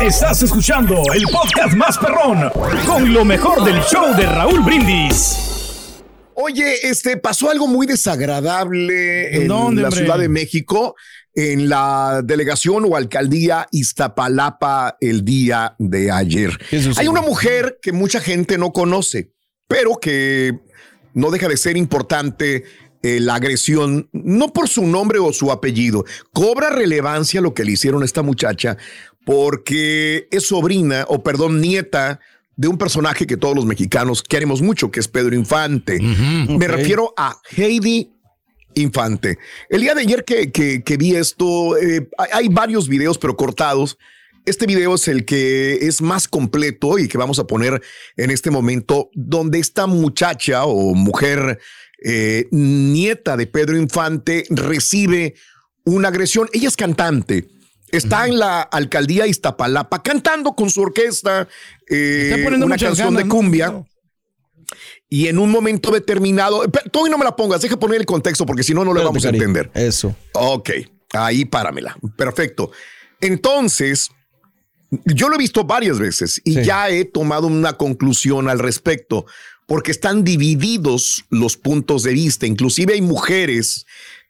Estás escuchando el podcast más perrón con lo mejor del show de Raúl Brindis. Oye, este pasó algo muy desagradable en la Ciudad de México, en la delegación o alcaldía Iztapalapa el día de ayer. Hay una mujer que mucha gente no conoce, pero que no deja de ser importante eh, la agresión, no por su nombre o su apellido, cobra relevancia lo que le hicieron a esta muchacha porque es sobrina, o perdón, nieta de un personaje que todos los mexicanos queremos mucho, que es Pedro Infante. Me refiero a Heidi Infante. El día de ayer que, que, vi esto, eh, hay varios videos, pero cortados. Este video es el que es más completo y que vamos a poner en este momento, donde esta muchacha o mujer eh, nieta de Pedro Infante recibe una agresión. Ella es cantante Está en la alcaldía Iztapalapa cantando con su orquesta eh, una canción de cumbia. Y en un momento determinado, todavía no me la pongas, deja poner el contexto porque si no, no le vamos a entender. Eso. Ok, ahí páramela. Perfecto. Entonces, yo lo he visto varias veces y ya he tomado una conclusión al respecto porque están divididos los puntos de vista. Inclusive hay mujeres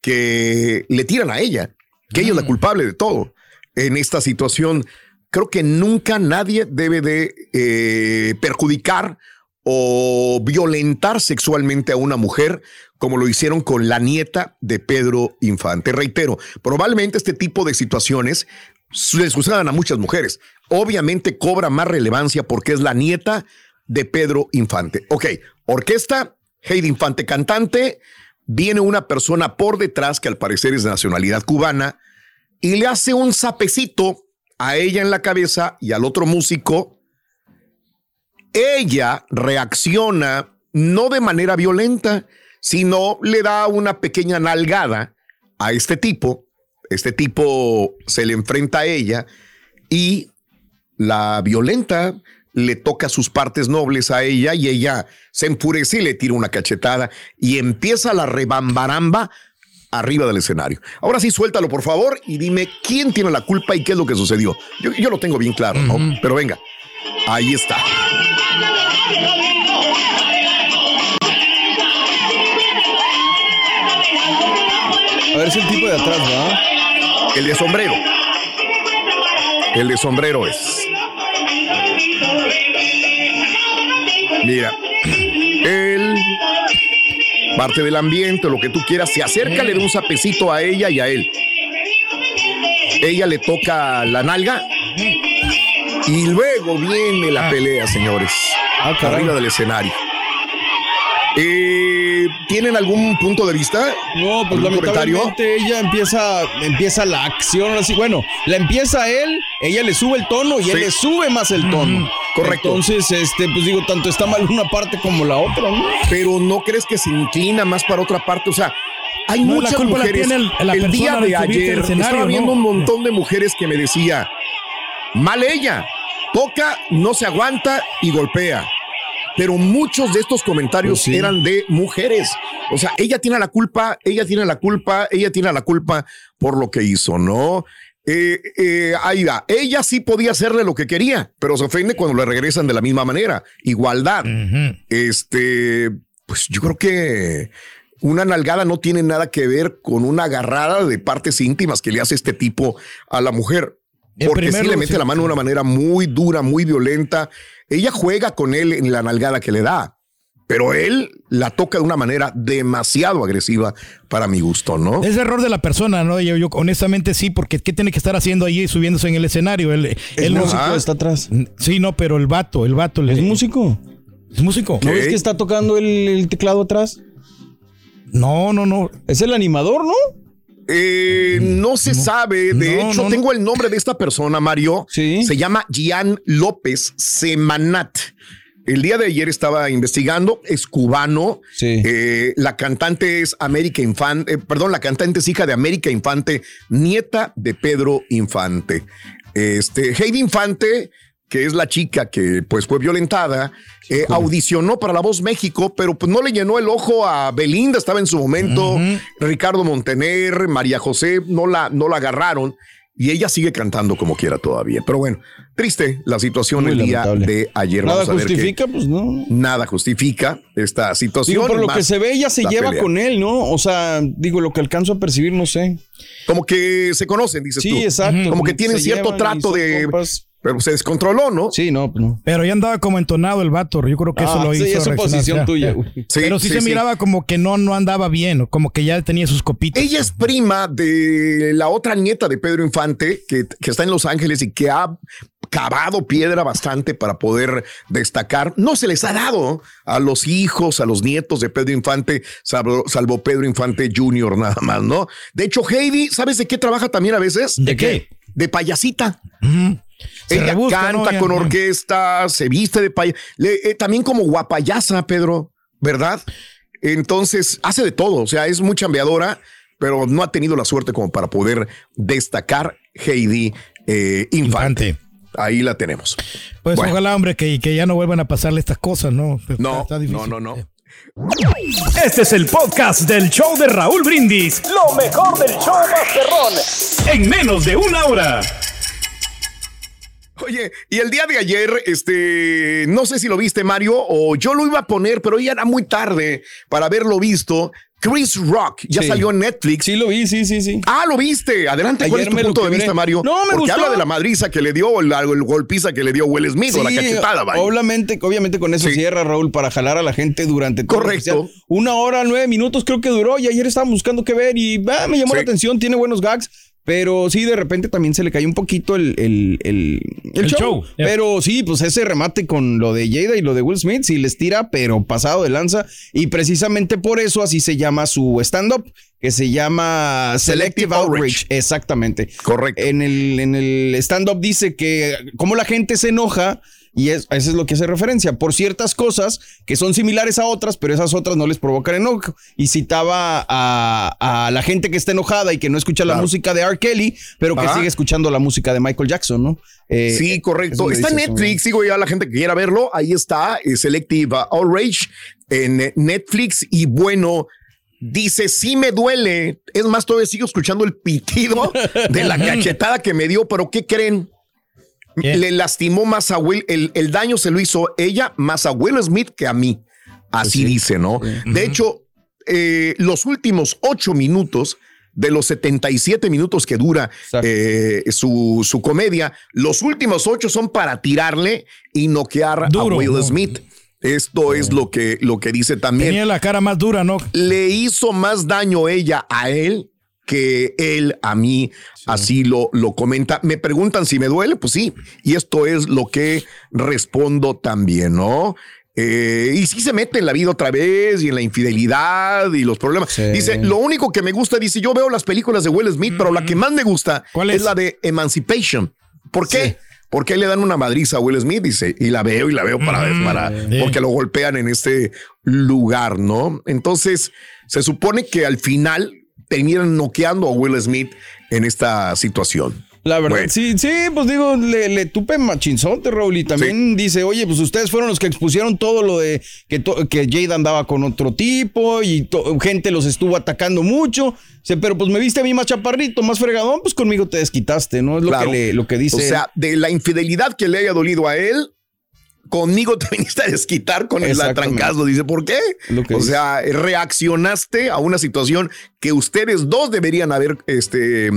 que le tiran a ella, que ella es la mm. culpable de todo en esta situación. Creo que nunca nadie debe de eh, perjudicar o violentar sexualmente a una mujer como lo hicieron con la nieta de Pedro Infante. Reitero, probablemente este tipo de situaciones les sucedan a muchas mujeres. Obviamente cobra más relevancia porque es la nieta de Pedro Infante. Ok, orquesta, Heidi Infante cantante, viene una persona por detrás que al parecer es de nacionalidad cubana, y le hace un sapecito a ella en la cabeza y al otro músico. Ella reacciona no de manera violenta, sino le da una pequeña nalgada a este tipo. Este tipo se le enfrenta a ella y la violenta, le toca sus partes nobles a ella y ella se enfurece y le tira una cachetada y empieza la rebambaramba arriba del escenario. Ahora sí, suéltalo, por favor, y dime quién tiene la culpa y qué es lo que sucedió. Yo, lo tengo bien claro, ¿no? Pero venga, ahí está. A ver si el tipo de atrás, ¿va? El de sombrero. El de sombrero es. Mira, el parte del ambiente, lo que tú quieras, se acerca, le da un sapecito a ella y a él. Ella le toca la nalga y luego viene la ah. pelea, señores. Ah, arriba del escenario. Eh, ¿Tienen algún punto de vista? No, pues lamentablemente ella empieza, empieza la acción así. Bueno, la empieza él, ella le sube el tono y él le sube más el tono. correcto. Entonces, este, pues digo, tanto está mal una parte como la otra, ¿no? Pero no crees que se inclina más para otra parte, o sea. Hay muchas mujeres. el, día de ayer estaba viendo un montón de mujeres que me decía, mal ella, toca, no se aguanta y golpea pero muchos de estos comentarios pues eran de mujeres. O sea, ella tiene la culpa, ella tiene la culpa, ella tiene la culpa por lo que hizo, ¿no? Eh, eh, ahí va. Ella sí podía hacerle lo que quería, pero se ofende cuando le regresan de la misma manera. Igualdad. Este, pues yo creo que una nalgada no tiene nada que ver con una agarrada de partes íntimas que le hace este tipo a la mujer. Porque sí le mete la mano de una manera muy dura, muy violenta. Ella juega con él en la nalgada que le da, pero él la toca de una manera demasiado agresiva para mi gusto, ¿no? Es error de la persona, ¿no? Yo, honestamente sí, porque ¿qué tiene que estar haciendo allí subiéndose en el escenario? El, el músico está atrás. Sí, no, pero el vato, el vato. ¿Es músico? Es músico. ¿No ves que está tocando el teclado atrás? No, no, no. Es el animador, ¿no? Eh, no se sabe. De hecho, tengo el nombre de esta persona, Mario. ¿Sí? Se llama Gian López Semanat. El día de ayer estaba investigando, es cubano. Sí. Eh, la cantante es América Infante, eh, perdón, la cantante es hija de América Infante, nieta de Pedro Infante. Este, Heidi Infante que es la chica que pues fue violentada, eh, audicionó para La Voz México, pero pues no le llenó el ojo a Belinda, estaba en su momento, Ricardo Montener, María José, no la, no la agarraron. y ella sigue cantando como quiera todavía. Pero bueno, triste la situación el día de ayer. Nada justifica, pues no. Nada justifica esta situación. por lo que se ve, ella se lleva con él, ¿no? O sea, digo, lo que alcanzo a percibir, no sé. Como que se conocen, dices tú. Sí, exacto. Como que tienen cierto trato de. Pero se descontroló, ¿no? Sí, no, no. Pero ya andaba como entonado el vato. Yo creo que eso ah, lo hizo. Sí, esa posición tuya, güey. Pero sí, se miraba como que no, no andaba bien, como que ya tenía sus copitas. Ella es prima de la otra nieta de Pedro Infante, que, que está en Los Ángeles y que ha cavado piedra bastante para poder destacar. No se les ha dado a los hijos, a los nietos de Pedro Infante, salvo, salvo Pedro Infante Jr. nada más, ¿no? De hecho, Heidi, ¿sabes de qué trabaja también a veces? ¿De qué? De payasita. Ella canta con orquesta, se viste de payasa, eh, también como guapayasa, Pedro, ¿verdad? Entonces hace de todo, o sea, es muy chambeadora, pero no ha tenido la suerte como para poder destacar Heidi eh, Infante. Ahí la tenemos. Pues ojalá, hombre, que, que, ya no vuelvan a pasarle estas cosas, ¿no? No, no, no, no. Este es el podcast del show de Raúl Brindis. Lo mejor del show Masterrón. En menos de una hora. Oye, y el día de ayer, este, no sé si lo viste, Mario, o yo lo iba a poner, pero ya era muy tarde para haberlo visto. Chris Rock ya salió en Netflix. Sí, lo vi, sí, sí, sí. Ah, lo viste. Adelante, ¿cuál es tu punto de vista, Mario? No, me Porque habla de la madriza que le dio, el, el golpiza que le dio Will Smith o la cachetada, vaya. Obviamente, obviamente con eso cierra, Raúl, para jalar a la gente durante todo Correcto. Una hora, nueve minutos creo que duró y ayer estábamos buscando qué ver y ah, me llamó la atención, tiene buenos gags. Pero sí, de repente también se le cayó un poquito el, el, el, show. Pero sí, pues ese remate con lo de Jada y lo de Will Smith, sí les tira, pero pasado de lanza. Y precisamente por eso así se llama su stand-up, que se llama Selective, Outrage. Exactamente. Correcto. En el, en el stand-up dice que como la gente se enoja y eso es lo que hace referencia, por ciertas cosas que son similares a otras, pero esas otras no les provocan enojo. Y citaba a, la gente que está enojada y que no escucha la música de R. Kelly, pero que sigue escuchando la música de Michael Jackson, ¿no? Eh, sí, correcto. Está en Netflix, digo ya a la gente que quiera verlo, ahí está, eh, Selective Outrage en Netflix y bueno. Dice, sí me duele. Es más, todavía sigo escuchando el pitido de la cachetada que me dio, pero ¿qué creen? le lastimó más a Will, el, daño se lo hizo ella más a Will Smith que a mí. Así pues dice, ¿no? De hecho, eh, los últimos ocho minutos de los 77 minutos que dura eh, su, su, comedia, los últimos ocho son para tirarle y noquear a Will Smith. Esto es lo que, lo que dice también. Tenía la cara más dura, ¿no? Le hizo más daño ella a él que él a mí así lo, lo comenta. Me preguntan si me duele, pues sí, y esto es lo que respondo también, ¿no? Eh, y si se mete en la vida otra vez y en la infidelidad y los problemas. Dice, lo único que me gusta, dice, yo veo las películas de Will Smith, pero la que más me gusta es? la de Emancipation. ¿Por qué? Porque le dan una madriza a Will Smith, dice, y la veo y la veo para, para porque lo golpean en este lugar, ¿no? Entonces, se supone que al final terminan noqueando a Will Smith en esta situación. La verdad, sí, sí, pues digo, le, le tupe machinzote, Raúl, y también dice, oye, pues ustedes fueron los que expusieron todo lo de que, que Jade andaba con otro tipo y gente los estuvo atacando mucho. pero pues me viste a mí más chaparrito, más fregadón, pues conmigo te desquitaste, ¿no? Es lo, que, lo que dice. O sea, de la infidelidad que le haya dolido a él, conmigo te viniste a desquitar con el atrancazo. Dice, ¿por qué? o sea, reaccionaste a una situación que ustedes dos deberían haber este,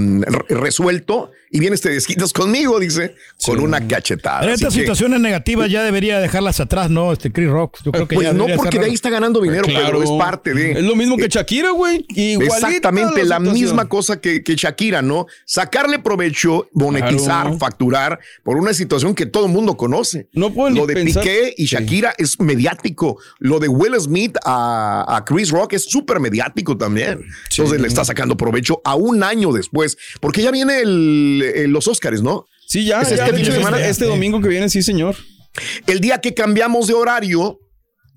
resuelto y vienes te desquitas conmigo, dice, con una cachetada. Pero estas situaciones negativas ya debería dejarlas atrás, ¿no? Este Chris Rock. Yo creo que pues no, porque de ahí está ganando dinero, pero es parte de. Es lo mismo que eh, Shakira, güey. Exactamente, la, misma cosa que, que, Shakira, ¿no? Sacarle provecho, monetizar, facturar por una situación que todo el mundo conoce. No pueden Lo de Piqué y Shakira es mediático. Lo de Will Smith a, a Chris Rock es súper mediático también. Entonces le está sacando provecho a un año después, porque ya viene los Oscars, ¿no? Sí, ya, este, este, este, domingo que viene, sí, señor. El día que cambiamos de horario,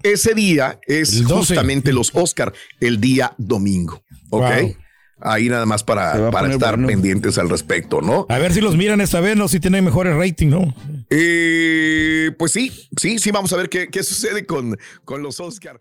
ese día es justamente los Oscars, el día domingo. ¿Ok? Ahí nada más para, para estar pendientes al respecto, ¿no? A ver si los miran esta vez, ¿no? Si tienen mejores rating, ¿no? Eh, pues sí, sí, sí, vamos a ver qué, qué sucede con, con los Oscars.